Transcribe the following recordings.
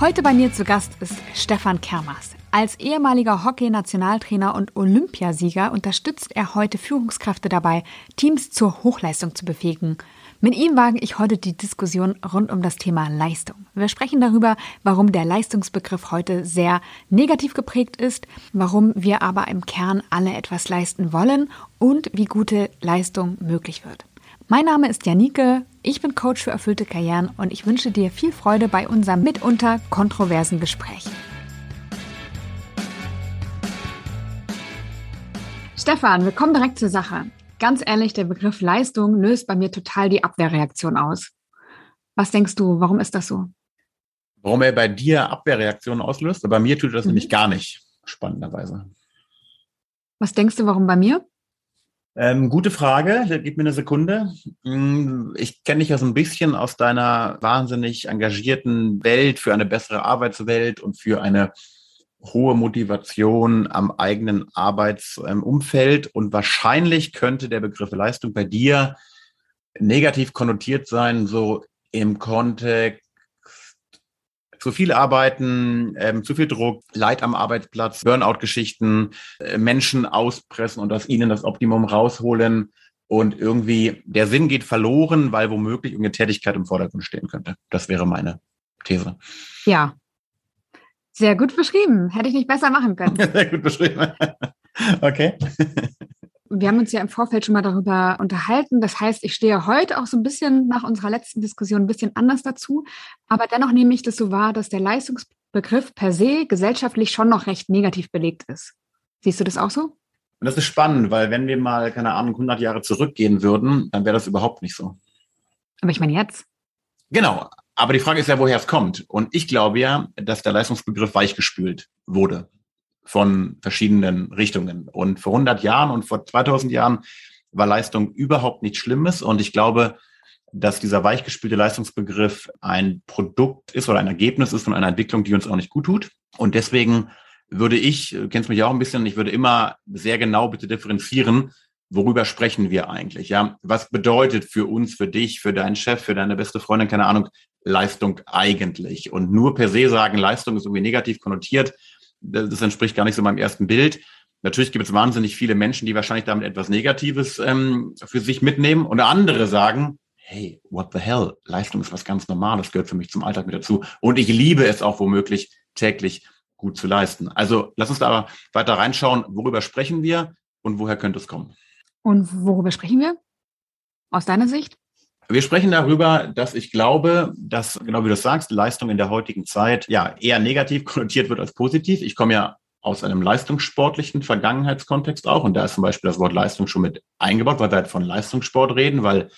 Heute bei mir zu Gast ist Stefan Kermas. Als ehemaliger Hockey-Nationaltrainer und Olympiasieger unterstützt er heute Führungskräfte dabei, Teams zur Hochleistung zu befähigen. Mit ihm wage ich heute die Diskussion rund um das Thema Leistung. Wir sprechen darüber, warum der Leistungsbegriff heute sehr negativ geprägt ist, warum wir aber im Kern alle etwas leisten wollen und wie gute Leistung möglich wird. Mein Name ist Janike, ich bin Coach für erfüllte Karrieren und ich wünsche dir viel Freude bei unserem mitunter kontroversen Gespräch. Stefan, wir kommen direkt zur Sache. Ganz ehrlich, der Begriff Leistung löst bei mir total die Abwehrreaktion aus. Was denkst du, warum ist das so? Warum er bei dir Abwehrreaktionen auslöst? Bei mir tut er das mhm. nämlich gar nicht, spannenderweise. Was denkst du, warum bei mir? Ähm, gute Frage, gib mir eine Sekunde. Hm, ich kenne dich ja so ein bisschen aus deiner wahnsinnig engagierten Welt für eine bessere Arbeitswelt und für eine hohe Motivation am eigenen Arbeitsumfeld. Und wahrscheinlich könnte der Begriff Leistung bei dir negativ konnotiert sein, so im Kontext zu viel arbeiten, ähm, zu viel Druck, Leid am Arbeitsplatz, Burnout-Geschichten, äh, Menschen auspressen und aus ihnen das Optimum rausholen. Und irgendwie der Sinn geht verloren, weil womöglich irgendeine Tätigkeit im Vordergrund stehen könnte. Das wäre meine These. Ja. Sehr gut beschrieben. Hätte ich nicht besser machen können. Sehr gut beschrieben. okay wir haben uns ja im Vorfeld schon mal darüber unterhalten. Das heißt, ich stehe heute auch so ein bisschen nach unserer letzten Diskussion ein bisschen anders dazu. Aber dennoch nehme ich das so wahr, dass der Leistungsbegriff per se gesellschaftlich schon noch recht negativ belegt ist. Siehst du das auch so? Und das ist spannend, weil wenn wir mal, keine Ahnung, 100 Jahre zurückgehen würden, dann wäre das überhaupt nicht so. Aber ich meine jetzt. Genau. Aber die Frage ist ja, woher es kommt. Und ich glaube ja, dass der Leistungsbegriff weichgespült wurde von verschiedenen Richtungen. Und vor 100 Jahren und vor 2000 Jahren war Leistung überhaupt nichts Schlimmes. Und ich glaube, dass dieser weichgespielte Leistungsbegriff ein Produkt ist oder ein Ergebnis ist von einer Entwicklung, die uns auch nicht gut tut. Und deswegen würde ich, kennst mich auch ein bisschen, ich würde immer sehr genau bitte differenzieren, worüber sprechen wir eigentlich? Ja, was bedeutet für uns, für dich, für deinen Chef, für deine beste Freundin, keine Ahnung, Leistung eigentlich? Und nur per se sagen, Leistung ist irgendwie negativ konnotiert, das entspricht gar nicht so meinem ersten Bild. Natürlich gibt es wahnsinnig viele Menschen, die wahrscheinlich damit etwas Negatives ähm, für sich mitnehmen und andere sagen, hey, what the hell, Leistung ist was ganz Normales, gehört für mich zum Alltag mit dazu. Und ich liebe es auch womöglich täglich gut zu leisten. Also lass uns da aber weiter reinschauen, worüber sprechen wir und woher könnte es kommen. Und worüber sprechen wir? Aus deiner Sicht? Wir sprechen darüber, dass ich glaube, dass, genau wie du sagst, Leistung in der heutigen Zeit ja eher negativ konnotiert wird als positiv. Ich komme ja aus einem leistungssportlichen Vergangenheitskontext auch. Und da ist zum Beispiel das Wort Leistung schon mit eingebaut, weil wir halt von Leistungssport reden, weil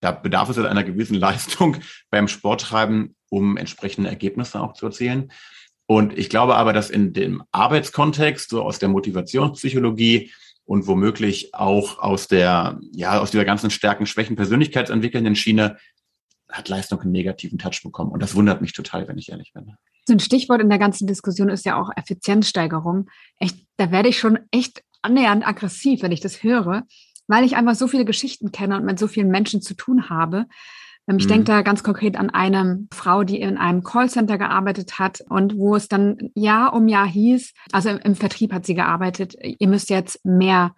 da bedarf es halt einer gewissen Leistung beim Sporttreiben, um entsprechende Ergebnisse auch zu erzielen. Und ich glaube aber, dass in dem Arbeitskontext, so aus der Motivationspsychologie, und womöglich auch aus der, ja, aus dieser ganzen Stärken, Schwächen, persönlichkeitsentwickelnden Schiene hat Leistung einen negativen Touch bekommen. Und das wundert mich total, wenn ich ehrlich bin. So ein Stichwort in der ganzen Diskussion ist ja auch Effizienzsteigerung. Echt, da werde ich schon echt annähernd aggressiv, wenn ich das höre, weil ich einfach so viele Geschichten kenne und mit so vielen Menschen zu tun habe. Ähm, ich mhm. denke da ganz konkret an eine Frau, die in einem Callcenter gearbeitet hat und wo es dann Jahr um Jahr hieß, also im, im Vertrieb hat sie gearbeitet, ihr müsst jetzt mehr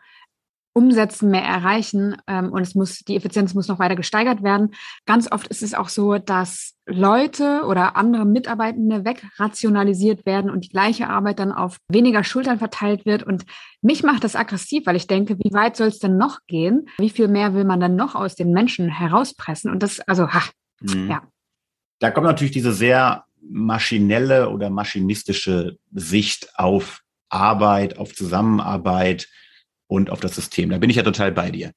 umsetzen, mehr erreichen ähm, und es muss, die Effizienz muss noch weiter gesteigert werden. Ganz oft ist es auch so, dass Leute oder andere Mitarbeitende wegrationalisiert werden und die gleiche Arbeit dann auf weniger Schultern verteilt wird. Und mich macht das aggressiv, weil ich denke, wie weit soll es denn noch gehen? Wie viel mehr will man dann noch aus den Menschen herauspressen? Und das, also, ha, mhm. ja. Da kommt natürlich diese sehr maschinelle oder maschinistische Sicht auf Arbeit, auf Zusammenarbeit, und auf das System. Da bin ich ja total bei dir.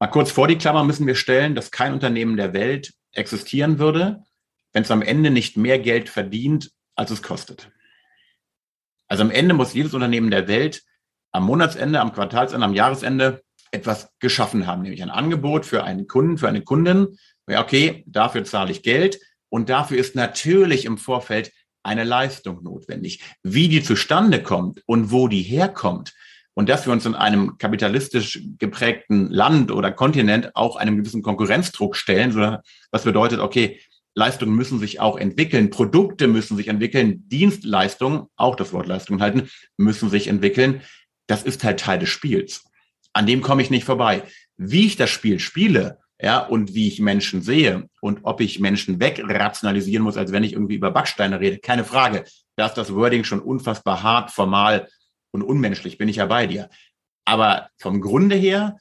Mal kurz vor die Klammer müssen wir stellen, dass kein Unternehmen der Welt existieren würde, wenn es am Ende nicht mehr Geld verdient, als es kostet. Also am Ende muss jedes Unternehmen der Welt am Monatsende, am Quartalsende, am Jahresende etwas geschaffen haben, nämlich ein Angebot für einen Kunden, für eine Kundin. Ja, okay, dafür zahle ich Geld und dafür ist natürlich im Vorfeld eine Leistung notwendig. Wie die zustande kommt und wo die herkommt, und dass wir uns in einem kapitalistisch geprägten Land oder Kontinent auch einem gewissen Konkurrenzdruck stellen, was bedeutet, okay, Leistungen müssen sich auch entwickeln, Produkte müssen sich entwickeln, Dienstleistungen, auch das Wort Leistungen halten, müssen sich entwickeln. Das ist halt Teil des Spiels. An dem komme ich nicht vorbei. Wie ich das Spiel spiele, ja, und wie ich Menschen sehe und ob ich Menschen wegrationalisieren muss, als wenn ich irgendwie über Backsteine rede, keine Frage. Da ist das Wording schon unfassbar hart, formal und unmenschlich, bin ich ja bei dir. Aber vom Grunde her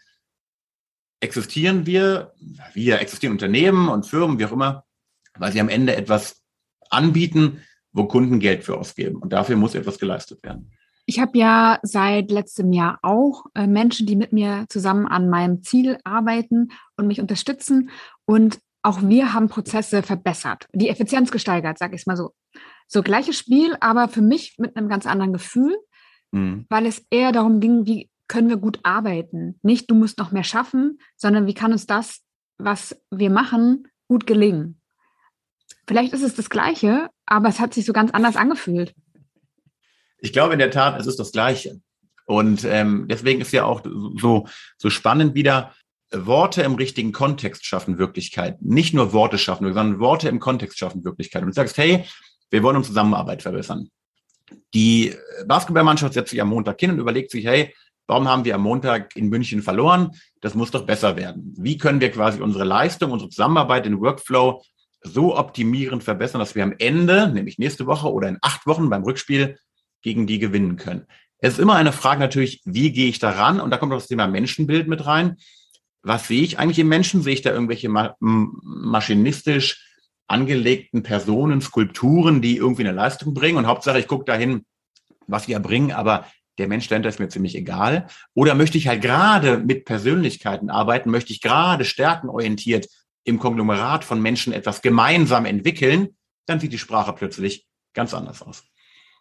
existieren wir, wir existieren Unternehmen und Firmen, wie auch immer, weil sie am Ende etwas anbieten, wo Kunden Geld für ausgeben. Und dafür muss etwas geleistet werden. Ich habe ja seit letztem Jahr auch äh, Menschen, die mit mir zusammen an meinem Ziel arbeiten und mich unterstützen. Und auch wir haben Prozesse verbessert, die Effizienz gesteigert, sage ich mal so. So gleiches Spiel, aber für mich mit einem ganz anderen Gefühl, mhm. weil es eher darum ging, wie können wir gut arbeiten. Nicht, du musst noch mehr schaffen, sondern wie kann uns das, was wir machen, gut gelingen. Vielleicht ist es das Gleiche, aber es hat sich so ganz anders angefühlt. Ich glaube in der Tat, es ist das Gleiche. Und ähm, deswegen ist ja auch so, so spannend wieder, Worte im richtigen Kontext schaffen Wirklichkeit. Nicht nur Worte schaffen, sondern Worte im Kontext schaffen Wirklichkeit. Und du sagst, hey, wir wollen unsere Zusammenarbeit verbessern. Die Basketballmannschaft setzt sich am Montag hin und überlegt sich, hey, warum haben wir am Montag in München verloren? Das muss doch besser werden. Wie können wir quasi unsere Leistung, unsere Zusammenarbeit, den Workflow so optimieren, verbessern, dass wir am Ende, nämlich nächste Woche oder in acht Wochen beim Rückspiel, gegen die gewinnen können. Es ist immer eine Frage natürlich, wie gehe ich daran? Und da kommt auch das Thema Menschenbild mit rein. Was sehe ich eigentlich im Menschen? Sehe ich da irgendwelche ma maschinistisch angelegten Personen, Skulpturen, die irgendwie eine Leistung bringen? Und Hauptsache, ich gucke dahin, was sie erbringen, aber der Mensch dahinter ist mir ziemlich egal. Oder möchte ich halt gerade mit Persönlichkeiten arbeiten? Möchte ich gerade stärkenorientiert im Konglomerat von Menschen etwas gemeinsam entwickeln, dann sieht die Sprache plötzlich ganz anders aus.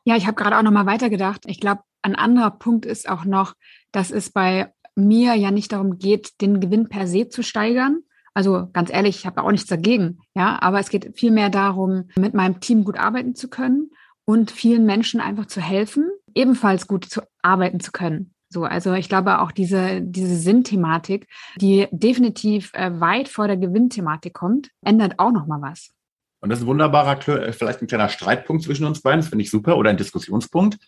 Ja, ich habe gerade auch noch mal weitergedacht. Ich glaube, ein anderer Punkt ist auch noch, dass es bei mir ja nicht darum geht, den Gewinn per se zu steigern. Also ganz ehrlich, ich habe auch nichts dagegen. Ja, aber es geht vielmehr darum, mit meinem Team gut arbeiten zu können und vielen Menschen einfach zu helfen, ebenfalls gut zu arbeiten zu können. So, also ich glaube auch diese, diese Sinnthematik, die definitiv äh, weit vor der Gewinnthematik kommt, ändert auch nochmal was. Und das ist ein wunderbarer, äh, vielleicht ein kleiner Streitpunkt zwischen uns beiden, das finde ich super, oder ein Diskussionspunkt,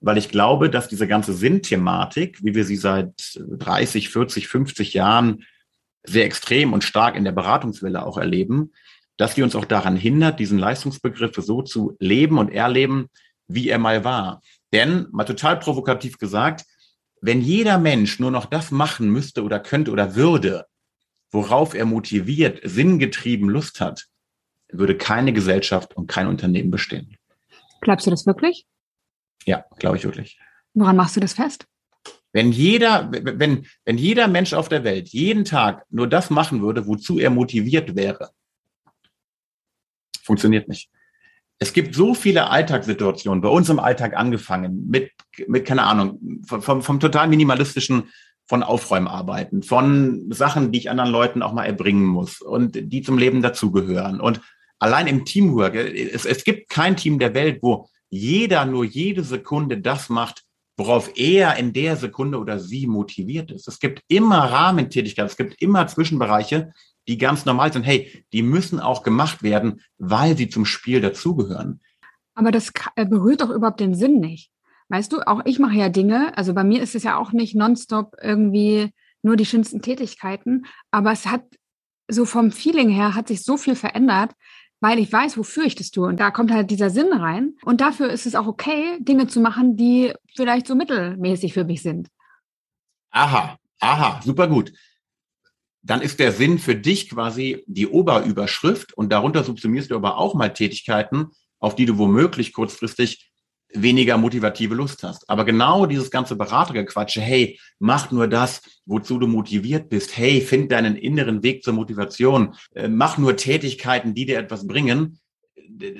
weil ich glaube, dass diese ganze Sinnthematik, wie wir sie seit 30, 40, 50 Jahren sehr extrem und stark in der Beratungswelle auch erleben, dass die uns auch daran hindert, diesen Leistungsbegriff so zu leben und erleben, wie er mal war. Denn, mal total provokativ gesagt, wenn jeder Mensch nur noch das machen müsste oder könnte oder würde, worauf er motiviert, sinngetrieben Lust hat, würde keine Gesellschaft und kein Unternehmen bestehen. Glaubst du das wirklich? Ja, glaube ich wirklich. Woran machst du das fest? Wenn jeder, wenn, wenn jeder Mensch auf der Welt jeden Tag nur das machen würde, wozu er motiviert wäre, funktioniert nicht es gibt so viele Alltagssituationen, bei uns im Alltag angefangen, mit, mit keine Ahnung, vom, vom total minimalistischen, von Aufräumarbeiten, von Sachen, die ich anderen Leuten auch mal erbringen muss und die zum Leben dazugehören. Und allein im Teamwork, es, es gibt kein Team der Welt, wo jeder nur jede Sekunde das macht, worauf er in der Sekunde oder sie motiviert ist. Es gibt immer Rahmentätigkeiten, es gibt immer Zwischenbereiche, die ganz normal sind, hey, die müssen auch gemacht werden, weil sie zum Spiel dazugehören. Aber das äh, berührt doch überhaupt den Sinn nicht. Weißt du, auch ich mache ja Dinge, also bei mir ist es ja auch nicht nonstop irgendwie nur die schönsten Tätigkeiten, aber es hat so vom Feeling her hat sich so viel verändert, weil ich weiß, wofür ich das tue. Und da kommt halt dieser Sinn rein. Und dafür ist es auch okay, Dinge zu machen, die vielleicht so mittelmäßig für mich sind. Aha, aha, super gut dann ist der Sinn für dich quasi die Oberüberschrift und darunter subsumierst du aber auch mal Tätigkeiten, auf die du womöglich kurzfristig weniger motivative Lust hast. Aber genau dieses ganze Beratergequatsche, hey, mach nur das, wozu du motiviert bist. Hey, find deinen inneren Weg zur Motivation. Äh, mach nur Tätigkeiten, die dir etwas bringen.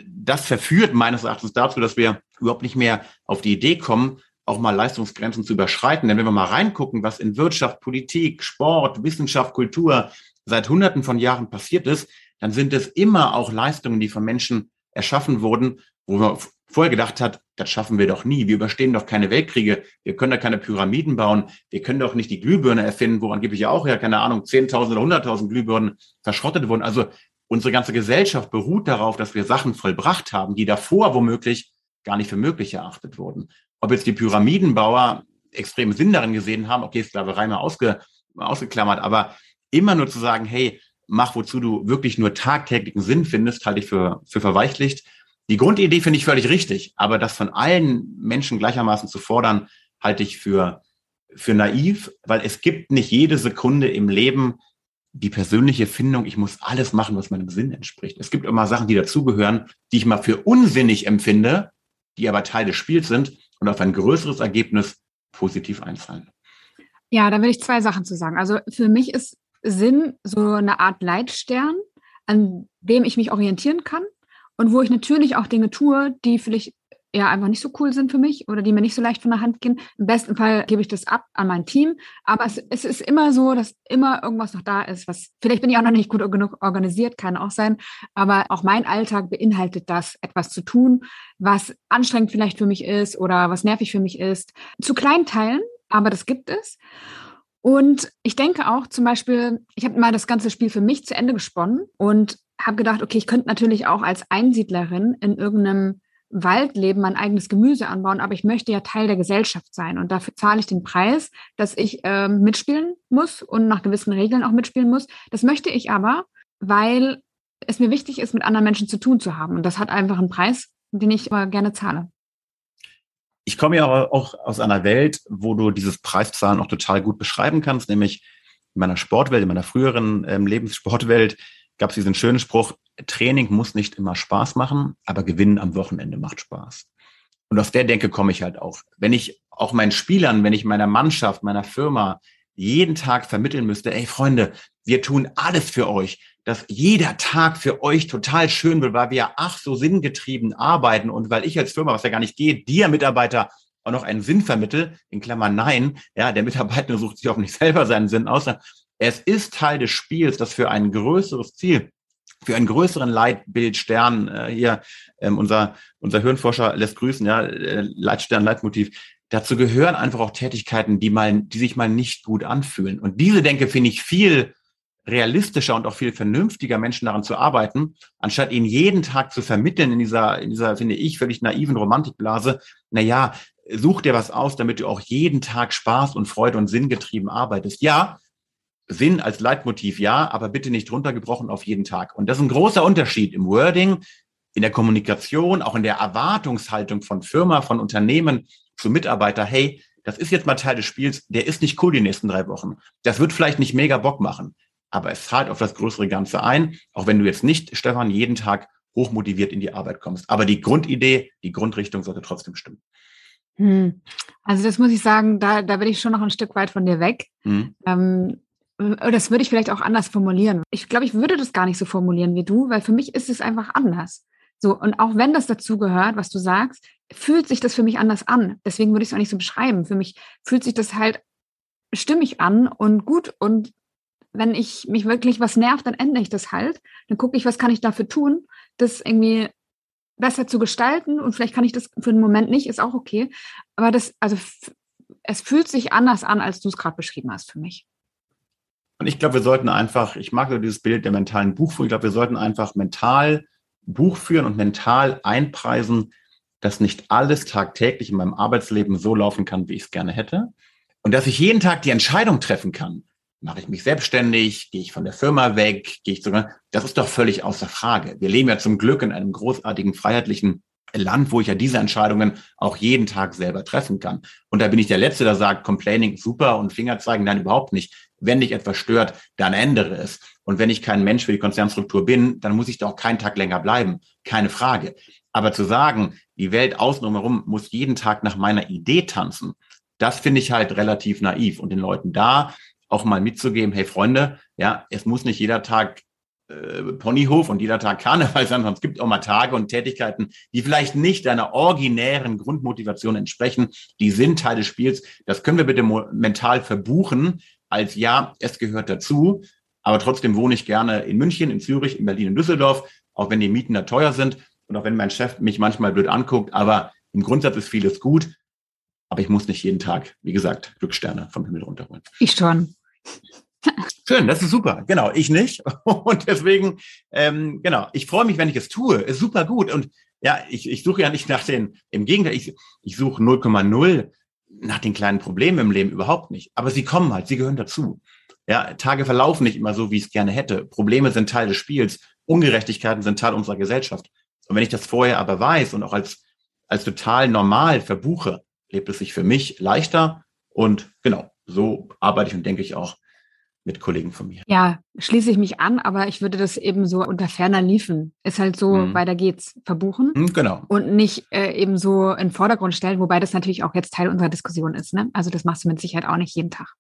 Das verführt meines Erachtens dazu, dass wir überhaupt nicht mehr auf die Idee kommen, auch mal Leistungsgrenzen zu überschreiten. Denn wenn wir mal reingucken, was in Wirtschaft, Politik, Sport, Wissenschaft, Kultur seit Hunderten von Jahren passiert ist, dann sind es immer auch Leistungen, die von Menschen erschaffen wurden, wo man vorher gedacht hat, das schaffen wir doch nie. Wir überstehen doch keine Weltkriege. Wir können da keine Pyramiden bauen. Wir können doch nicht die Glühbirne erfinden, wo angeblich ja auch ja, keine Ahnung, 10.000 oder 100.000 Glühbirnen verschrottet wurden. Also unsere ganze Gesellschaft beruht darauf, dass wir Sachen vollbracht haben, die davor womöglich gar nicht für möglich erachtet wurden. Ob jetzt die Pyramidenbauer extrem Sinn darin gesehen haben, okay, Sklaverei mal ausge, ausgeklammert, aber immer nur zu sagen, hey, mach, wozu du wirklich nur tagtäglichen Sinn findest, halte ich für, für verweichlicht. Die Grundidee finde ich völlig richtig, aber das von allen Menschen gleichermaßen zu fordern, halte ich für, für naiv, weil es gibt nicht jede Sekunde im Leben die persönliche Findung, ich muss alles machen, was meinem Sinn entspricht. Es gibt immer Sachen, die dazugehören, die ich mal für unsinnig empfinde, die aber Teil des Spiels sind und auf ein größeres Ergebnis positiv einzahlen. Ja, da will ich zwei Sachen zu sagen. Also für mich ist Sinn so eine Art Leitstern, an dem ich mich orientieren kann und wo ich natürlich auch Dinge tue, die vielleicht eher einfach nicht so cool sind für mich oder die mir nicht so leicht von der Hand gehen. Im besten Fall gebe ich das ab an mein Team. Aber es, es ist immer so, dass immer irgendwas noch da ist, was vielleicht bin ich auch noch nicht gut genug organisiert, kann auch sein. Aber auch mein Alltag beinhaltet das, etwas zu tun, was anstrengend vielleicht für mich ist oder was nervig für mich ist. Zu kleinen Teilen, aber das gibt es. Und ich denke auch zum Beispiel, ich habe mal das ganze Spiel für mich zu Ende gesponnen und habe gedacht, okay, ich könnte natürlich auch als Einsiedlerin in irgendeinem Wald leben, mein eigenes Gemüse anbauen, aber ich möchte ja Teil der Gesellschaft sein und dafür zahle ich den Preis, dass ich äh, mitspielen muss und nach gewissen Regeln auch mitspielen muss. Das möchte ich aber, weil es mir wichtig ist, mit anderen Menschen zu tun zu haben und das hat einfach einen Preis, den ich aber gerne zahle. Ich komme ja auch aus einer Welt, wo du dieses Preiszahlen auch total gut beschreiben kannst, nämlich in meiner Sportwelt, in meiner früheren ähm, Lebenssportwelt gab es diesen schönen Spruch, Training muss nicht immer Spaß machen, aber Gewinnen am Wochenende macht Spaß. Und aus der Denke komme ich halt auch. Wenn ich auch meinen Spielern, wenn ich meiner Mannschaft, meiner Firma jeden Tag vermitteln müsste, ey Freunde, wir tun alles für euch, dass jeder Tag für euch total schön wird, weil wir ach so sinngetrieben arbeiten und weil ich als Firma, was ja gar nicht geht, dir Mitarbeiter auch noch einen Sinn vermittel, in Klammern nein, ja, der Mitarbeiter sucht sich auch nicht selber seinen Sinn aus, es ist Teil des Spiels, das für ein größeres Ziel, für einen größeren Leitbildstern, äh, hier ähm, unser, unser Hirnforscher lässt grüßen, ja, äh, Leitstern, Leitmotiv, dazu gehören einfach auch Tätigkeiten, die mal, die sich mal nicht gut anfühlen. Und diese Denke finde ich viel realistischer und auch viel vernünftiger, Menschen daran zu arbeiten, anstatt ihnen jeden Tag zu vermitteln in dieser, in dieser, finde ich, völlig naiven Romantikblase, na ja, such dir was aus, damit du auch jeden Tag Spaß und Freude und Sinn getrieben arbeitest. Ja, Sinn als Leitmotiv ja, aber bitte nicht runtergebrochen auf jeden Tag. Und das ist ein großer Unterschied im Wording, in der Kommunikation, auch in der Erwartungshaltung von Firma, von Unternehmen zu Mitarbeiter. Hey, das ist jetzt mal Teil des Spiels, der ist nicht cool die nächsten drei Wochen. Das wird vielleicht nicht mega Bock machen, aber es zahlt auf das größere Ganze ein, auch wenn du jetzt nicht, Stefan, jeden Tag hochmotiviert in die Arbeit kommst. Aber die Grundidee, die Grundrichtung sollte trotzdem stimmen. Hm. Also das muss ich sagen, da, da bin ich schon noch ein Stück weit von dir weg. Hm. Ähm, äh, das würde ich vielleicht auch anders formulieren. Ich glaube, ich würde das gar nicht so formulieren wie du, weil für mich ist es einfach anders. So, und auch wenn das dazu gehört, was du sagst, fühlt sich das für mich anders an. Deswegen würde ich es auch nicht so beschreiben. Für mich fühlt sich das halt stimmig an und gut. Und wenn ich mich wirklich was nervt, dann ändere ich das halt. Dann gucke ich, was kann ich dafür tun, das irgendwie besser zu gestalten. Und vielleicht kann ich das für einen Moment nicht, ist auch okay. Aber das, also es fühlt sich anders an, als du es gerade beschrieben hast für mich. Und ich glaube, wir sollten einfach, ich mag so dieses Bild der mentalen Buchführung, ich glaube, wir sollten einfach mental Buch führen und mental einpreisen, dass nicht alles tagtäglich in meinem Arbeitsleben so laufen kann, wie ich es gerne hätte. Und dass ich jeden Tag die Entscheidung treffen kann. Mache ich mich selbstständig? Gehe ich von der Firma weg? Gehe ich sogar? Das ist doch völlig außer Frage. Wir leben ja zum Glück in einem großartigen, freiheitlichen Land, wo ich ja diese Entscheidungen auch jeden Tag selber treffen kann. Und da bin ich der Letzte, der sagt, Complaining super und Finger zeigen, nein, überhaupt nicht. Wenn dich etwas stört, dann ändere es. Und wenn ich kein Mensch für die Konzernstruktur bin, dann muss ich da auch keinen Tag länger bleiben. Keine Frage. Aber zu sagen, die Welt außen herum muss jeden Tag nach meiner Idee tanzen, das finde ich halt relativ naiv. Und den Leuten da auch mal mitzugeben, hey Freunde, ja, es muss nicht jeder Tag äh, Ponyhof und jeder Tag Karneval sein, sondern es gibt auch mal Tage und Tätigkeiten, die vielleicht nicht deiner originären Grundmotivation entsprechen. Die sind Teil des Spiels. Das können wir bitte mental verbuchen als ja, es gehört dazu. Aber trotzdem wohne ich gerne in München, in Zürich, in Berlin, in Düsseldorf, auch wenn die Mieten da teuer sind und auch wenn mein Chef mich manchmal blöd anguckt. Aber im Grundsatz ist vieles gut. Aber ich muss nicht jeden Tag, wie gesagt, Glückssterne vom Himmel runterholen. Ich schon. Schön, das ist super. Genau, ich nicht. Und deswegen, ähm, genau, ich freue mich, wenn ich es tue. Ist super gut. Und ja, ich, ich suche ja nicht nach den, im Gegenteil, ich, ich suche 0,0 nach den kleinen Problemen im Leben überhaupt nicht. Aber sie kommen halt, sie gehören dazu. Ja, Tage verlaufen nicht immer so, wie ich es gerne hätte. Probleme sind Teil des Spiels. Ungerechtigkeiten sind Teil unserer Gesellschaft. Und wenn ich das vorher aber weiß und auch als, als total normal verbuche, lebt es sich für mich leichter. Und genau, so arbeite ich und denke ich auch mit Kollegen von mir. Ja, schließe ich mich an, aber ich würde das eben so unter ferner liefen. Ist halt so, mhm. weiter geht's, verbuchen. Mhm, genau. Und nicht äh, eben so in den Vordergrund stellen, wobei das natürlich auch jetzt Teil unserer Diskussion ist. Ne? Also das machst du mit Sicherheit auch nicht jeden Tag.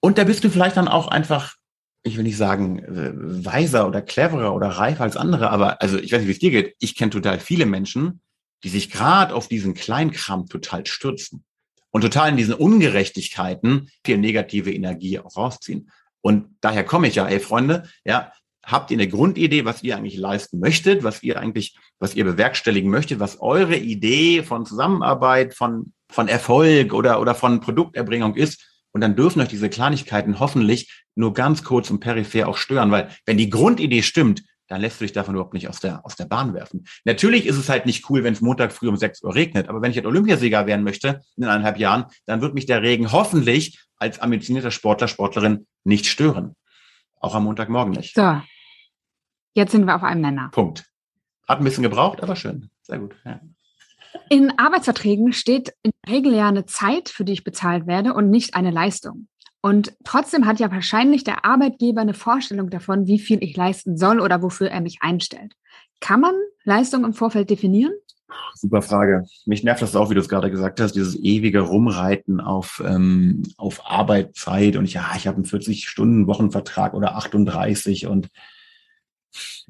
Und da bist du vielleicht dann auch einfach, ich will nicht sagen, äh, weiser oder cleverer oder reifer als andere, aber also ich weiß nicht, wie es dir geht. Ich kenne total viele Menschen, die sich gerade auf diesen Kleinkram total stürzen und total in diesen Ungerechtigkeiten viel negative Energie auch rausziehen. Und daher komme ich ja, ey Freunde, ja, habt ihr eine Grundidee, was ihr eigentlich leisten möchtet, was ihr eigentlich, was ihr bewerkstelligen möchtet, was eure Idee von Zusammenarbeit, von, von Erfolg oder, oder von Produkterbringung ist. Und dann dürfen euch diese Kleinigkeiten hoffentlich nur ganz kurz und peripher auch stören, weil wenn die Grundidee stimmt, dann lässt du dich davon überhaupt nicht aus der, aus der Bahn werfen. Natürlich ist es halt nicht cool, wenn es Montag früh um 6 Uhr regnet, aber wenn ich halt Olympiasieger werden möchte in eineinhalb Jahren, dann wird mich der Regen hoffentlich als ambitionierter Sportler, Sportlerin nicht stören. Auch am Montagmorgen nicht. So. Jetzt sind wir auf einem Männer. Punkt. Hat ein bisschen gebraucht, aber schön. Sehr gut. Ja. In Arbeitsverträgen steht in der Regel ja eine Zeit, für die ich bezahlt werde und nicht eine Leistung. Und trotzdem hat ja wahrscheinlich der Arbeitgeber eine Vorstellung davon, wie viel ich leisten soll oder wofür er mich einstellt. Kann man Leistung im Vorfeld definieren? Super Frage. Mich nervt das auch, wie du es gerade gesagt hast, dieses ewige Rumreiten auf, ähm, auf Arbeitszeit und ich, ja, ich habe einen 40-Stunden-Wochenvertrag oder 38 und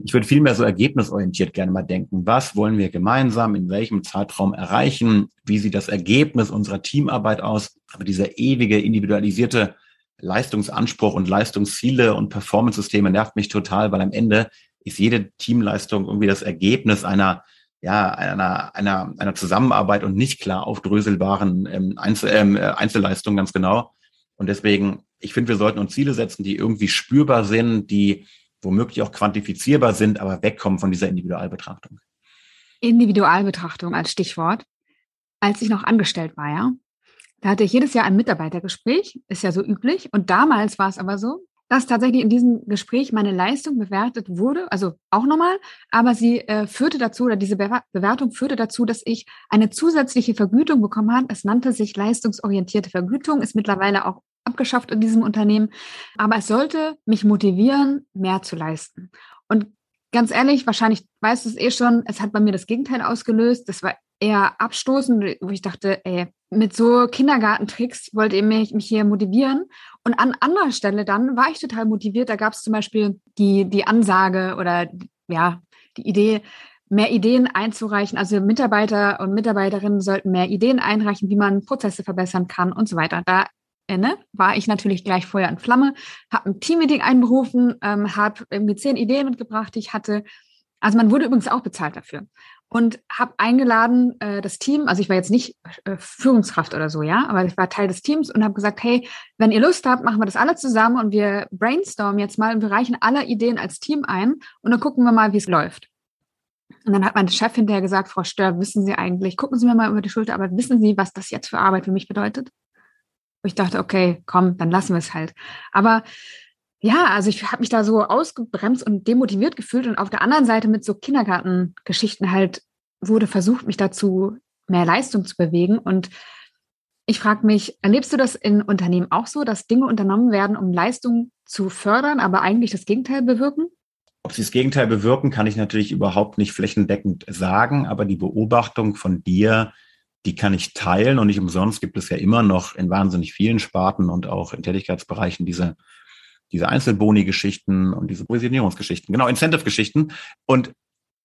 ich würde vielmehr so ergebnisorientiert gerne mal denken. Was wollen wir gemeinsam in welchem Zeitraum erreichen? Wie sieht das Ergebnis unserer Teamarbeit aus? Aber dieser ewige individualisierte Leistungsanspruch und Leistungsziele und Performance-Systeme nervt mich total, weil am Ende ist jede Teamleistung irgendwie das Ergebnis einer ja, einer, einer, einer Zusammenarbeit und nicht klar aufdröselbaren ähm, Einzel, ähm, äh, Einzelleistungen ganz genau. Und deswegen, ich finde, wir sollten uns Ziele setzen, die irgendwie spürbar sind, die womöglich auch quantifizierbar sind, aber wegkommen von dieser Individualbetrachtung. Individualbetrachtung als Stichwort. Als ich noch angestellt war, ja, da hatte ich jedes Jahr ein Mitarbeitergespräch, ist ja so üblich. Und damals war es aber so, dass tatsächlich in diesem Gespräch meine Leistung bewertet wurde, also auch nochmal, aber sie äh, führte dazu, oder diese Be Bewertung führte dazu, dass ich eine zusätzliche Vergütung bekommen habe. Es nannte sich leistungsorientierte Vergütung, ist mittlerweile auch abgeschafft in diesem Unternehmen, aber es sollte mich motivieren, mehr zu leisten. Und ganz ehrlich, wahrscheinlich weißt du es eh schon, es hat bei mir das Gegenteil ausgelöst. Das war eher abstoßend, wo ich dachte, ey, mit so Kindergartentricks wollt ihr mich, mich hier motivieren. Und an anderer Stelle dann war ich total motiviert. Da gab es zum Beispiel die, die Ansage oder ja, die Idee, mehr Ideen einzureichen. Also Mitarbeiter und Mitarbeiterinnen sollten mehr Ideen einreichen, wie man Prozesse verbessern kann und so weiter. Da äh, ne, war ich natürlich gleich Feuer und Flamme, habe ein Teammeeting einberufen, ähm, habe irgendwie zehn Ideen mitgebracht, die ich hatte. Also man wurde übrigens auch bezahlt dafür und habe eingeladen äh, das Team, also ich war jetzt nicht äh, Führungskraft oder so, ja, aber ich war Teil des Teams und habe gesagt, hey, wenn ihr Lust habt, machen wir das alle zusammen und wir brainstormen jetzt mal und wir reichen alle Ideen als Team ein und dann gucken wir mal, wie es läuft. Und dann hat mein Chef hinterher gesagt, Frau Stör, wissen Sie eigentlich, gucken Sie mir mal über die Schulter, aber wissen Sie, was das jetzt für Arbeit für mich bedeutet? Und ich dachte, okay, komm, dann lassen wir es halt. Aber ja, also ich habe mich da so ausgebremst und demotiviert gefühlt und auf der anderen Seite mit so Kindergartengeschichten halt wurde versucht, mich dazu mehr Leistung zu bewegen. Und ich frage mich, erlebst du das in Unternehmen auch so, dass Dinge unternommen werden, um Leistung zu fördern, aber eigentlich das Gegenteil bewirken? Ob sie das Gegenteil bewirken, kann ich natürlich überhaupt nicht flächendeckend sagen, aber die Beobachtung von dir, die kann ich teilen und nicht umsonst gibt es ja immer noch in wahnsinnig vielen Sparten und auch in Tätigkeitsbereichen diese diese Einzelboni-Geschichten und diese Provisionierungsgeschichten, genau, Incentive-Geschichten. Und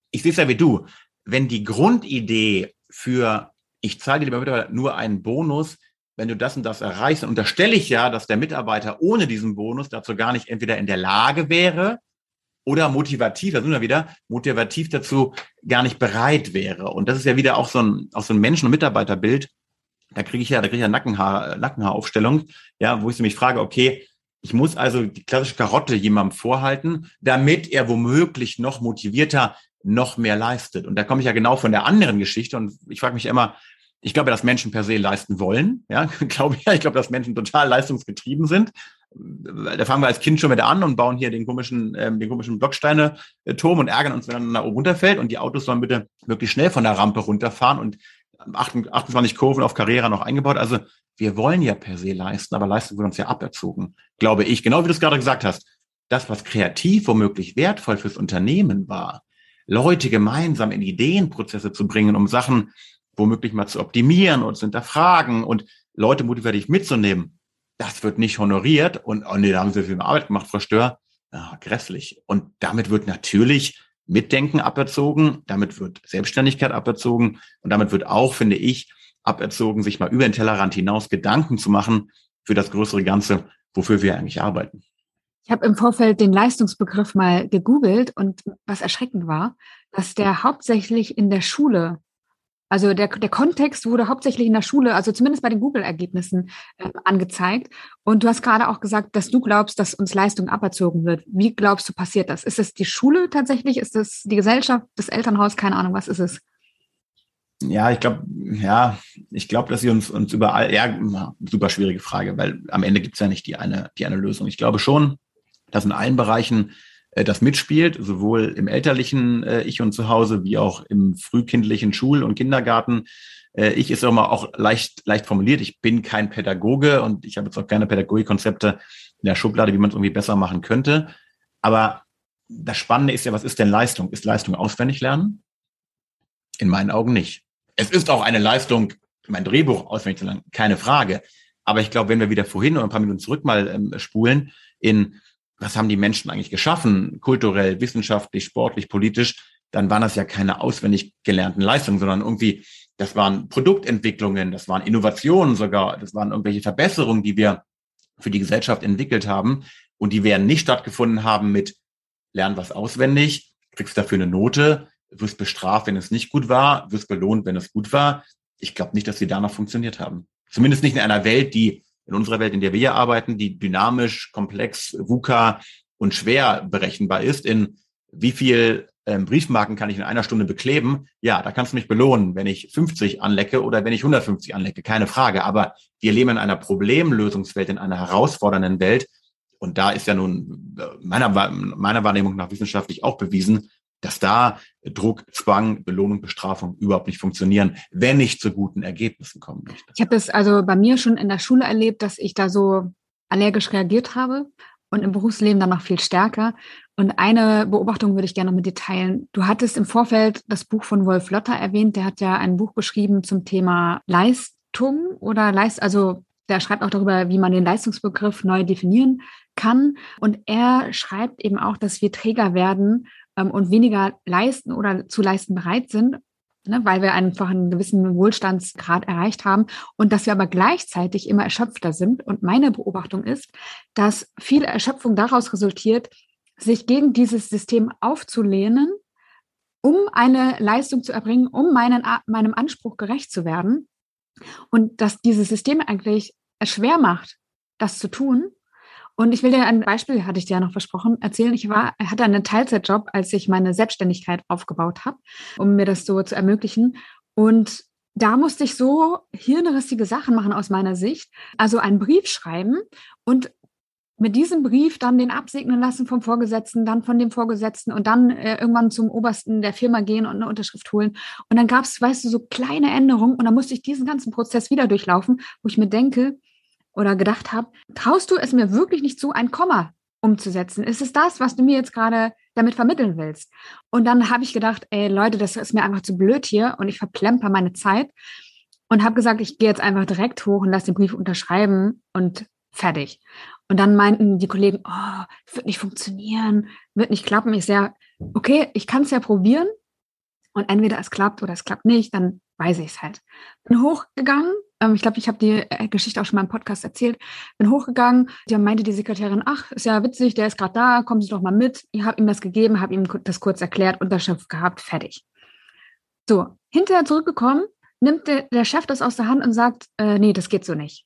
ich sehe es ja wie du, wenn die Grundidee für, ich zahle dir Mitarbeiter nur einen Bonus, wenn du das und das erreichst, dann unterstelle ich ja, dass der Mitarbeiter ohne diesen Bonus dazu gar nicht entweder in der Lage wäre oder motivativ, da sind wir wieder, motivativ dazu gar nicht bereit wäre. Und das ist ja wieder auch so ein, auch so ein Menschen- und Mitarbeiterbild. Da kriege ich ja, da kriege ich ja Nackenhaar, Nackenhaaraufstellung, ja, wo ich mich frage, okay, Ich muss also die klassische Karotte jemandem vorhalten, damit er womöglich noch motivierter noch mehr leistet. Und da komme ich ja genau von der anderen Geschichte. Und ich frage mich immer, ich glaube, dass Menschen per se leisten wollen. Ja, glaube ich. Ich glaube, dass Menschen total leistungsgetrieben sind. Da fangen wir als Kind schon wieder an und bauen hier den komischen, ähm, den komischen Blocksteine-Turm und ärgern uns, wenn er nach oben runterfällt. Und die Autos sollen bitte wirklich schnell von der Rampe runterfahren und 28 Kurven auf Carrera noch eingebaut. Also wir wollen ja per se leisten, aber Leistung wird uns ja aberzogen, glaube ich. Genau wie du es gerade gesagt hast. Das, was kreativ womöglich wertvoll fürs Unternehmen war, Leute gemeinsam in Ideenprozesse zu bringen, um Sachen womöglich mal zu optimieren und zu hinterfragen und Leute motiviert mitzunehmen, das wird nicht honoriert und oh nee, da haben sie viel Arbeit gemacht, Frau Stör. Ja, grässlich. Und damit wird natürlich Mitdenken aberzogen, damit wird Selbstständigkeit aberzogen und damit wird auch, finde ich, aberzogen, sich mal über den Tellerrand hinaus Gedanken zu machen für das größere Ganze, wofür wir eigentlich arbeiten. Ich habe im Vorfeld den Leistungsbegriff mal gegoogelt und was erschreckend war, dass der hauptsächlich in der Schule also der, der Kontext wurde hauptsächlich in der Schule, also zumindest bei den Google-Ergebnissen äh, angezeigt. Und du hast gerade auch gesagt, dass du glaubst, dass uns Leistung aberzogen wird. Wie glaubst du, passiert das? Ist es die Schule tatsächlich? Ist es die Gesellschaft, das Elternhaus? Keine Ahnung, was ist es? Ja, ich glaube, ja, ich glaube, dass sie uns, uns überall, ja, super schwierige Frage, weil am Ende gibt es ja nicht die eine, die eine Lösung. Ich glaube schon, dass in allen Bereichen das mitspielt, sowohl im elterlichen äh, Ich und zu Hause wie auch im frühkindlichen Schul- und Kindergarten. Äh, ich ist immer auch leicht, leicht formuliert. Ich bin kein Pädagoge und ich habe jetzt auch keine Pädagogikkonzepte in der Schublade, wie man es irgendwie besser machen könnte. Aber das Spannende ist ja, was ist denn Leistung? Ist Leistung auswendig lernen? In meinen Augen nicht. Es ist auch eine Leistung, mein Drehbuch auswendig zu lernen, keine Frage. Aber ich glaube, wenn wir wieder vorhin oder ein paar Minuten zurück mal ähm, spulen in was haben die Menschen eigentlich geschaffen, kulturell, wissenschaftlich, sportlich, politisch, dann waren das ja keine auswendig gelernten Leistungen, sondern irgendwie, das waren Produktentwicklungen, das waren Innovationen sogar, das waren irgendwelche Verbesserungen, die wir für die Gesellschaft entwickelt haben und die werden nicht stattgefunden haben mit lern was auswendig, kriegst dafür eine Note, wirst bestraft, wenn es nicht gut war, wirst belohnt, wenn es gut war. Ich glaube nicht, dass sie danach funktioniert haben. Zumindest nicht in einer Welt, die in unserer Welt, in der wir arbeiten, die dynamisch, komplex, VUCA und schwer berechenbar ist, in wie viel ähm, Briefmarken kann ich in einer Stunde bekleben? Ja, da kannst du mich belohnen, wenn ich 50 anlecke oder wenn ich 150 anlecke, keine Frage. Aber wir leben in einer Problemlösungswelt, in einer herausfordernden Welt. Und da ist ja nun äh, meiner, meiner Wahrnehmung nach wissenschaftlich auch bewiesen, dass da Druck, Zwang, Belohnung, Bestrafung überhaupt nicht funktionieren, wenn nicht zu guten Ergebnissen kommen möchte. Ich habe das also bei mir schon in der Schule erlebt, dass ich da so allergisch reagiert habe und im Berufsleben dann noch viel stärker. Und eine Beobachtung würde ich gerne noch mit dir teilen. Du hattest im Vorfeld das Buch von Wolf Lotter erwähnt. Der hat ja ein Buch geschrieben zum Thema Leistung oder Leist, also der schreibt auch darüber, wie man den Leistungsbegriff neu definieren kann. Und er schreibt eben auch, dass wir Träger werden ähm, und weniger leisten oder zu leisten bereit sind, ne, weil wir einfach einen gewissen Wohlstandsgrad erreicht haben und dass wir aber gleichzeitig immer erschöpfter sind. Und meine Beobachtung ist, dass viel Erschöpfung daraus resultiert, sich gegen dieses System aufzulehnen, um eine Leistung zu erbringen, um meinen, meinem Anspruch gerecht zu werden. Und dass dieses System eigentlich es schwer macht, das zu tun und ich will dir ein Beispiel, hatte ich dir ja noch versprochen, erzählen. Ich war, hatte einen Teilzeitjob, als ich meine Selbstständigkeit aufgebaut habe, um mir das so zu ermöglichen. Und da musste ich so hirnrissige Sachen machen aus meiner Sicht. Also einen Brief schreiben und mit diesem Brief dann den absegnen lassen vom Vorgesetzten, dann von dem Vorgesetzten und dann äh, irgendwann zum Obersten der Firma gehen und eine Unterschrift holen. Und dann gab es, weißt du, so kleine Änderungen und dann musste ich diesen ganzen Prozess wieder durchlaufen, wo ich mir denke, oder gedacht habe, traust du es mir wirklich nicht zu, ein Komma umzusetzen? Ist es das, was du mir jetzt gerade damit vermitteln willst? Und dann habe ich gedacht, ey Leute, das ist mir einfach zu blöd hier und ich verplemper meine Zeit und habe gesagt, ich gehe jetzt einfach direkt hoch und lasse den Brief unterschreiben und fertig. Und dann meinten die Kollegen, oh, wird nicht funktionieren, wird nicht klappen. Ich sage, okay, ich kann es ja probieren und entweder es klappt oder es klappt nicht, dann weiß ich es halt. Bin hochgegangen, ähm, ich glaube, ich habe die äh, Geschichte auch schon mal im Podcast erzählt, bin hochgegangen, die meinte die Sekretärin, ach, ist ja witzig, der ist gerade da, kommen Sie doch mal mit. Ich habe ihm das gegeben, habe ihm das kurz erklärt, Unterschrift gehabt, fertig. So, hinterher zurückgekommen, nimmt der, der Chef das aus der Hand und sagt, äh, nee, das geht so nicht.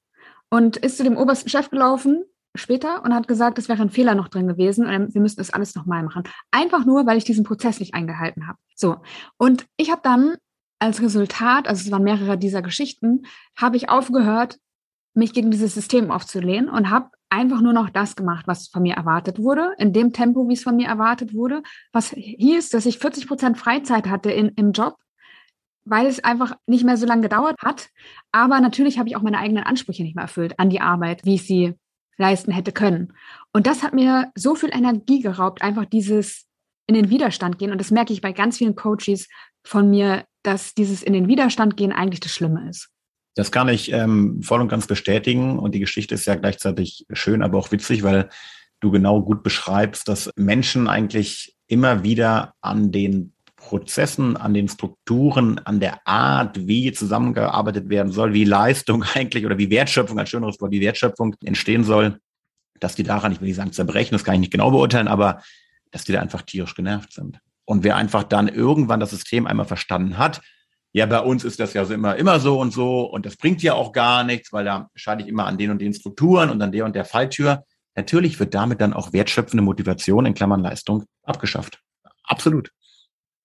Und ist zu dem obersten Chef gelaufen später und hat gesagt, es wäre ein Fehler noch drin gewesen und wir müssten das alles nochmal machen. Einfach nur, weil ich diesen Prozess nicht eingehalten habe. So. Und ich habe dann als Resultat, also es waren mehrere dieser Geschichten, habe ich aufgehört, mich gegen dieses System aufzulehnen und habe einfach nur noch das gemacht, was von mir erwartet wurde, in dem Tempo, wie es von mir erwartet wurde, was hieß, dass ich 40 Prozent Freizeit hatte in, im Job, weil es einfach nicht mehr so lange gedauert hat. Aber natürlich habe ich auch meine eigenen Ansprüche nicht mehr erfüllt an die Arbeit, wie ich sie leisten hätte können. Und das hat mir so viel Energie geraubt, einfach dieses in den Widerstand gehen. Und das merke ich bei ganz vielen Coaches von mir, dass dieses in den Widerstand gehen eigentlich das Schlimme ist. Das kann ich ähm, voll und ganz bestätigen. Und die Geschichte ist ja gleichzeitig schön, aber auch witzig, weil du genau gut beschreibst, dass Menschen eigentlich immer wieder an den Prozessen, an den Strukturen, an der Art, wie zusammengearbeitet werden soll, wie Leistung eigentlich oder wie Wertschöpfung, ein schöneres Wort, wie Wertschöpfung entstehen soll, dass die daran, ich will nicht sagen zerbrechen, das kann ich nicht genau beurteilen, aber dass die da einfach tierisch genervt sind. Und wer einfach dann irgendwann das System einmal verstanden hat, ja, bei uns ist das ja so immer, immer so und so und das bringt ja auch gar nichts, weil da scheide ich immer an den und den Strukturen und an der und der Falltür. Natürlich wird damit dann auch wertschöpfende Motivation in Klammern Leistung abgeschafft. Absolut.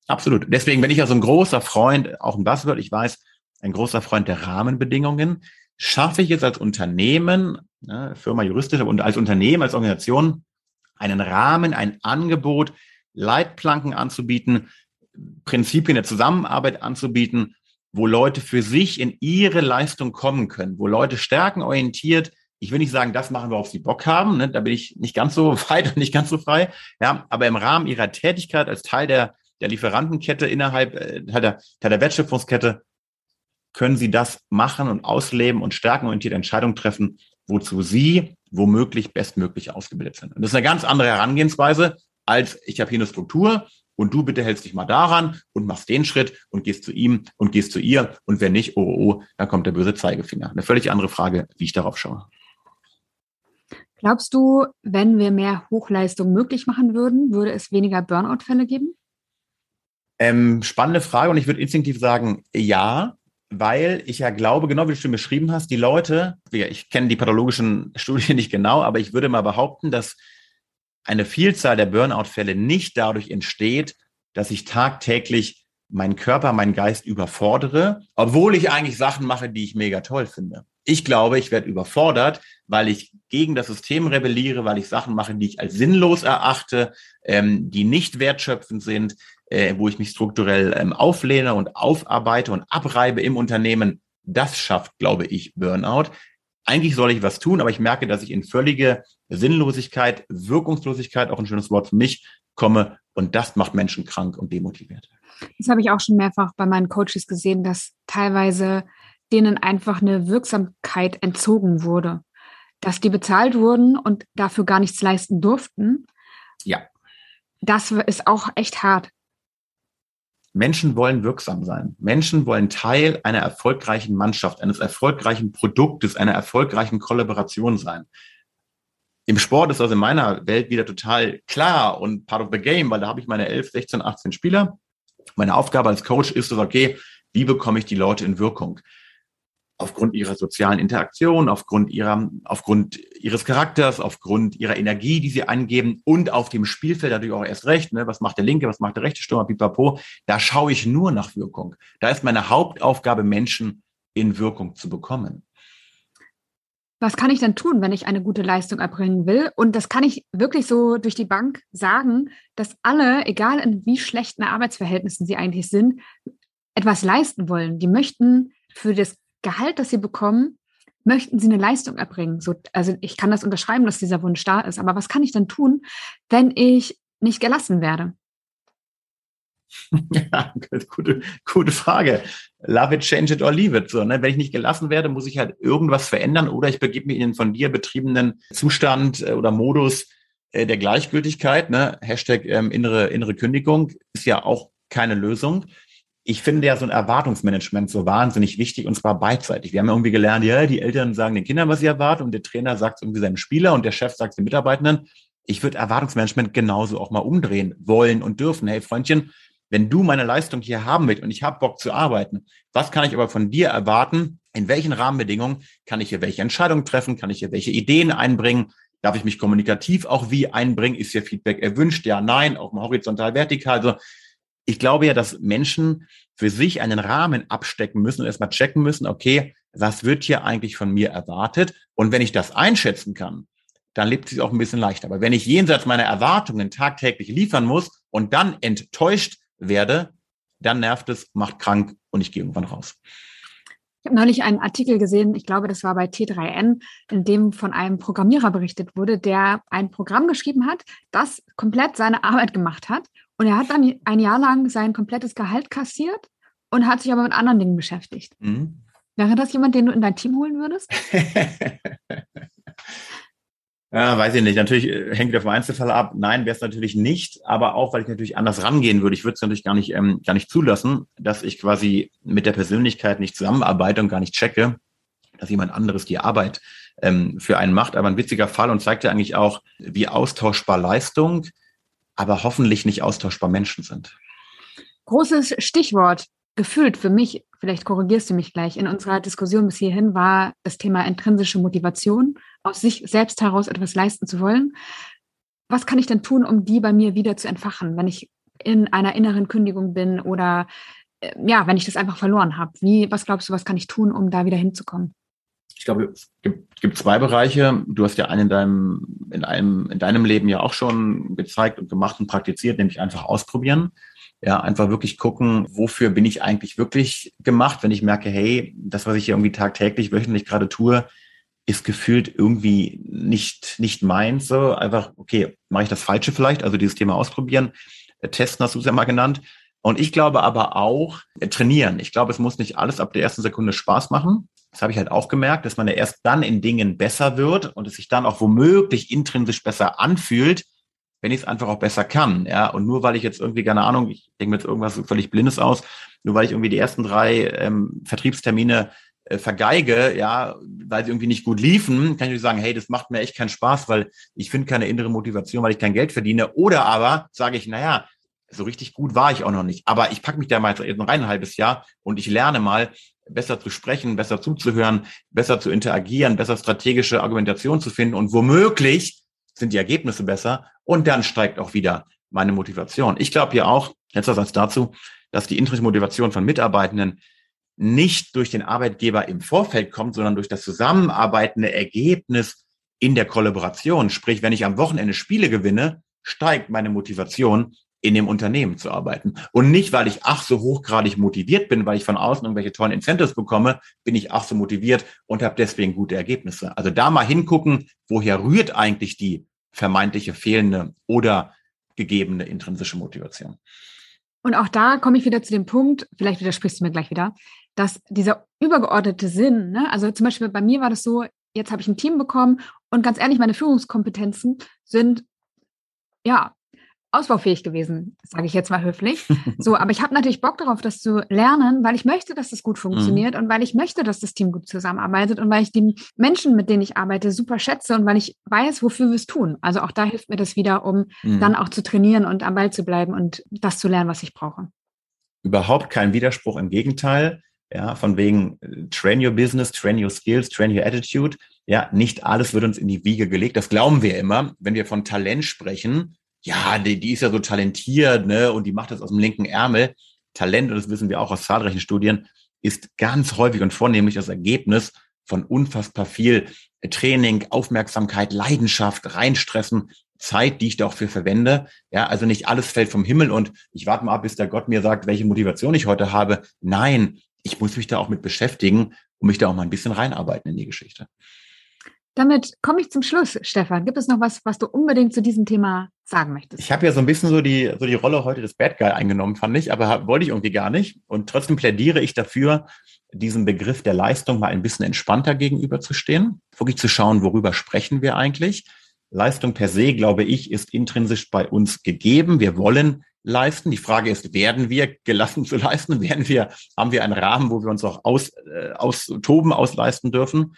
Absolut. Deswegen bin ich ja so ein großer Freund, auch ein Buzzword, ich weiß, ein großer Freund der Rahmenbedingungen. Schaffe ich es als Unternehmen, ne, Firma juristisch und als Unternehmen, als Organisation, einen Rahmen, ein Angebot, Leitplanken anzubieten, Prinzipien der Zusammenarbeit anzubieten, wo Leute für sich in ihre Leistung kommen können, wo Leute stärkenorientiert, ich will nicht sagen, das machen wir, auf sie Bock haben, ne? da bin ich nicht ganz so weit und nicht ganz so frei, ja, aber im Rahmen ihrer Tätigkeit als Teil der, der Lieferantenkette innerhalb äh, der, der Wertschöpfungskette können sie das machen und ausleben und stärkenorientiert Entscheidungen treffen, wozu sie womöglich bestmöglich ausgebildet sind. Und das ist eine ganz andere Herangehensweise, als ich habe hier eine Struktur und du bitte hältst dich mal daran und machst den Schritt und gehst zu ihm und gehst zu ihr und wenn nicht, oh, oh, oh dann kommt der böse Zeigefinger. Eine völlig andere Frage, wie ich darauf schaue. Glaubst du, wenn wir mehr Hochleistung möglich machen würden, würde es weniger Burnout-Fälle geben? Ähm, spannende Frage und ich würde instinktiv sagen, ja, weil ich ja glaube, genau wie du schon beschrieben hast, die Leute, ich kenne die pathologischen Studien nicht genau, aber ich würde mal behaupten, dass eine Vielzahl der Burnout-Fälle nicht dadurch entsteht, dass ich tagtäglich meinen Körper, meinen Geist überfordere, obwohl ich eigentlich Sachen mache, die ich mega toll finde. Ich glaube, ich werde überfordert, weil ich gegen das System rebelliere, weil ich Sachen mache, die ich als sinnlos erachte, ähm, die nicht wertschöpfend sind, äh, wo ich mich strukturell ähm, auflehne und aufarbeite und abreibe im Unternehmen. Das schafft, glaube ich, Burnout eigentlich soll ich was tun, aber ich merke, dass ich in völlige Sinnlosigkeit, Wirkungslosigkeit, auch ein schönes Wort für mich, komme. Und das macht Menschen krank und demotiviert. Das habe ich auch schon mehrfach bei meinen Coaches gesehen, dass teilweise denen einfach eine Wirksamkeit entzogen wurde. Dass die bezahlt wurden und dafür gar nichts leisten durften. Ja. Das ist auch echt hart. Menschen wollen wirksam sein. Menschen wollen Teil einer erfolgreichen Mannschaft, eines erfolgreichen Produktes, einer erfolgreichen Kollaboration sein. Im Sport ist das in meiner Welt wieder total klar und part of the game, weil da habe ich meine 11, 16, 18 Spieler. Meine Aufgabe als Coach ist es, okay, wie bekomme ich die Leute in Wirkung? Aufgrund ihrer sozialen Interaktion, aufgrund ihrer, aufgrund ihres Charakters, aufgrund ihrer Energie, die sie angeben und auf dem Spielfeld natürlich auch erst recht. Ne? Was macht der linke, was macht der rechte Stürmer, pipapo. Da schaue ich nur nach Wirkung. Da ist meine Hauptaufgabe, Menschen in Wirkung zu bekommen. Was kann ich denn tun, wenn ich eine gute Leistung erbringen will? Und das kann ich wirklich so durch die Bank sagen, dass alle, egal in wie schlechten Arbeitsverhältnissen sie eigentlich sind, etwas leisten wollen. Die möchten für das Gehalt, das sie bekommen, möchten sie eine Leistung erbringen. So, also ich kann das unterschreiben, dass dieser Wunsch da ist. Aber was kann ich dann tun, wenn ich nicht gelassen werde? Ja, gute, gute Frage. Love it, change it or leave it. So, ne? Wenn ich nicht gelassen werde, muss ich halt irgendwas verändern oder ich begebe mich in den von dir betriebenen Zustand äh, oder Modus äh, der Gleichgültigkeit. Ne? Hashtag ähm, innere, innere Kündigung ist ja auch keine Lösung ich finde ja so ein Erwartungsmanagement so wahnsinnig wichtig und zwar beidseitig. Wir haben ja irgendwie gelernt, ja, die Eltern sagen den Kindern, was sie erwarten und der Trainer sagt irgendwie seinem Spieler und der Chef sagt den Mitarbeitenden. Ich würde Erwartungsmanagement genauso auch mal umdrehen wollen und dürfen. Hey, Freundchen, wenn du meine Leistung hier haben willst und ich habe Bock zu arbeiten, was kann ich aber von dir erwarten? In welchen Rahmenbedingungen kann ich hier welche Entscheidungen treffen? Kann ich hier welche Ideen einbringen? Darf ich mich kommunikativ auch wie einbringen? Ist hier Feedback erwünscht? Ja, nein, auch mal horizontal, vertikal. Also ich glaube ja, dass Menschen für sich einen Rahmen abstecken müssen und erstmal checken müssen, okay, was wird hier eigentlich von mir erwartet? Und wenn ich das einschätzen kann, dann lebt es auch ein bisschen leichter. Aber wenn ich jenseits meiner Erwartungen tagtäglich liefern muss und dann enttäuscht werde, dann nervt es, macht krank und ich gehe irgendwann raus. Ich habe neulich einen Artikel gesehen, ich glaube, das war bei T3N, in dem von einem Programmierer berichtet wurde, der ein Programm geschrieben hat, das komplett seine Arbeit gemacht hat. Und er hat dann ein Jahr lang sein komplettes Gehalt kassiert und hat sich aber mit anderen Dingen beschäftigt. Mhm. Wäre das jemand, den du in dein Team holen würdest? Ja, weiß ich nicht. Natürlich äh, hängt der vom Einzelfall ab. Nein, wäre es natürlich nicht, aber auch, weil ich natürlich anders rangehen würde. Ich würde es natürlich gar nicht, ähm, gar nicht zulassen, dass ich quasi mit der Persönlichkeit nicht zusammenarbeite und gar nicht checke, dass jemand anderes die Arbeit ähm, für einen macht. Aber ein witziger Fall und zeigt ja eigentlich auch, wie austauschbar Leistung, aber hoffentlich nicht austauschbar Menschen sind. Großes Stichwort gefühlt für mich, vielleicht korrigierst du mich gleich, in unserer Diskussion bis hierhin war das Thema intrinsische Motivation, aus sich selbst heraus etwas leisten zu wollen. Was kann ich denn tun, um die bei mir wieder zu entfachen, wenn ich in einer inneren Kündigung bin oder äh, ja, wenn ich das einfach verloren habe? Wie, was glaubst du, was kann ich tun, um da wieder hinzukommen? Ich glaube, es gibt, zwei Bereiche. Du hast ja einen in deinem, in einem, in deinem Leben ja auch schon gezeigt und gemacht und praktiziert, nämlich einfach ausprobieren. Ja, einfach wirklich gucken, wofür bin ich eigentlich wirklich gemacht, wenn ich merke, hey, das, was ich hier irgendwie tagtäglich, wöchentlich gerade tue, ist gefühlt irgendwie nicht, nicht meins. So einfach, okay, mache ich das Falsche vielleicht? Also dieses Thema ausprobieren, äh, testen hast du es ja mal genannt. Und ich glaube aber auch äh, trainieren. Ich glaube, es muss nicht alles ab der ersten Sekunde Spaß machen. Das habe ich halt auch gemerkt, dass man ja erst dann in Dingen besser wird und es sich dann auch womöglich intrinsisch besser anfühlt, wenn ich es einfach auch besser kann. Ja, und nur weil ich jetzt irgendwie, keine Ahnung, ich denke mir jetzt irgendwas völlig Blindes aus, nur weil ich irgendwie die ersten drei ähm, Vertriebstermine äh, vergeige, ja, weil sie irgendwie nicht gut liefen, kann ich nicht sagen, hey, das macht mir echt keinen Spaß, weil ich finde keine innere Motivation, weil ich kein Geld verdiene. Oder aber sage ich, naja, so richtig gut war ich auch noch nicht. Aber ich packe mich da mal jetzt noch ein halbes Jahr und ich lerne mal, besser zu sprechen, besser zuzuhören, besser zu interagieren, besser strategische Argumentation zu finden und womöglich sind die Ergebnisse besser und dann steigt auch wieder meine Motivation. Ich glaube ja auch, letzter Satz dazu, dass die intrinsische Motivation von Mitarbeitenden nicht durch den Arbeitgeber im Vorfeld kommt, sondern durch das zusammenarbeitende Ergebnis in der Kollaboration. Sprich, wenn ich am Wochenende Spiele gewinne, steigt meine Motivation, in dem Unternehmen zu arbeiten. Und nicht, weil ich ach so hochgradig motiviert bin, weil ich von außen irgendwelche tollen Incentives bekomme, bin ich ach so motiviert und habe deswegen gute Ergebnisse. Also da mal hingucken, woher rührt eigentlich die vermeintliche fehlende oder gegebene intrinsische Motivation. Und auch da komme ich wieder zu dem Punkt, vielleicht widersprichst du mir gleich wieder, dass dieser übergeordnete Sinn, ne, also zum Beispiel bei mir war das so, jetzt habe ich ein Team bekommen und ganz ehrlich, meine Führungskompetenzen sind ja ausbaufähig gewesen, sage ich jetzt mal höflich. So, aber ich habe natürlich Bock darauf, das zu lernen, weil ich möchte, dass das gut mhm. funktioniert mhm. und weil ich möchte, dass das Team gut zusammenarbeitet und weil ich die Menschen, mit denen ich arbeite, super schätze und weil ich weiß, wofür wir es tun. Also auch da hilft mir das wieder, um mhm. dann auch zu trainieren und am Ball zu bleiben und das zu lernen, was ich brauche. Überhaupt kein Widerspruch, im Gegenteil. Ja, von wegen äh, train your business, train your skills, train your attitude. Ja, nicht alles wird uns in die Wiege gelegt. Das glauben wir immer. Wenn wir von Talent sprechen, ja, die, die ist ja so talentiert, ne, und die macht das aus dem linken Ärmel. Talent, und das wissen wir auch aus zahlreichen Studien, ist ganz häufig und vornehmlich das Ergebnis von unfassbar viel Training, Aufmerksamkeit, Leidenschaft, reinstressen, Zeit, die ich da auch für verwende. Ja, also nicht alles fällt vom Himmel und ich warte mal ab, bis der Gott mir sagt, welche Motivation ich heute habe. Nein, ich muss mich da auch mit beschäftigen und mich da auch mal ein bisschen reinarbeiten in die Geschichte. Damit komme ich zum Schluss, Stefan. Gibt es noch was, was du unbedingt zu diesem Thema sagen möchtest? Ich habe ja so ein bisschen so die, so die Rolle heute des Bad Guy eingenommen, fand ich, aber wollte ich irgendwie gar nicht. Und trotzdem plädiere ich dafür, diesem Begriff der Leistung mal ein bisschen entspannter gegenüberzustehen, wirklich zu schauen, worüber sprechen wir eigentlich. Leistung per se, glaube ich, ist intrinsisch bei uns gegeben. Wir wollen leisten. Die Frage ist, werden wir gelassen zu leisten? Werden wir, haben wir einen Rahmen, wo wir uns auch aus, äh, austoben, ausleisten dürfen?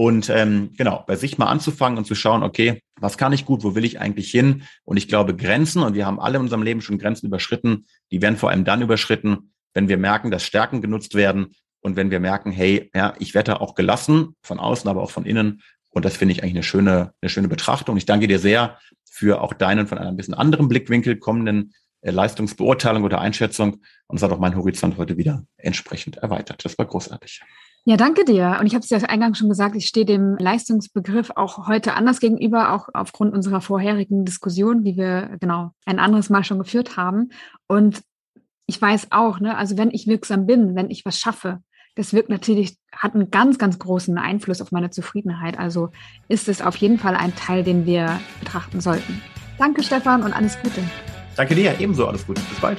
Und ähm, genau, bei sich mal anzufangen und zu schauen, okay, was kann ich gut, wo will ich eigentlich hin? Und ich glaube, Grenzen, und wir haben alle in unserem Leben schon Grenzen überschritten, die werden vor allem dann überschritten, wenn wir merken, dass Stärken genutzt werden und wenn wir merken, hey, ja, ich werde auch gelassen, von außen, aber auch von innen, Und das finde ich eigentlich eine schöne, eine schöne Betrachtung. Ich danke dir sehr für auch deinen von einem bisschen anderen Blickwinkel kommenden äh, Leistungsbeurteilung oder Einschätzung. Und es hat auch mein Horizont heute wieder entsprechend erweitert. Das war großartig. Ja, danke dir. Und ich habe es ja eingangs schon gesagt, ich stehe dem Leistungsbegriff auch heute anders gegenüber, auch aufgrund unserer vorherigen Diskussion, die wir genau ein anderes Mal schon geführt haben. Und ich weiß auch, ne, also wenn ich wirksam bin, wenn ich was schaffe, das wirkt natürlich, hat einen ganz, ganz großen Einfluss auf meine Zufriedenheit. Also ist es auf jeden Fall ein Teil, den wir betrachten sollten. Danke, Stefan, und alles Gute. Danke dir, ebenso alles Gute. Bis bald.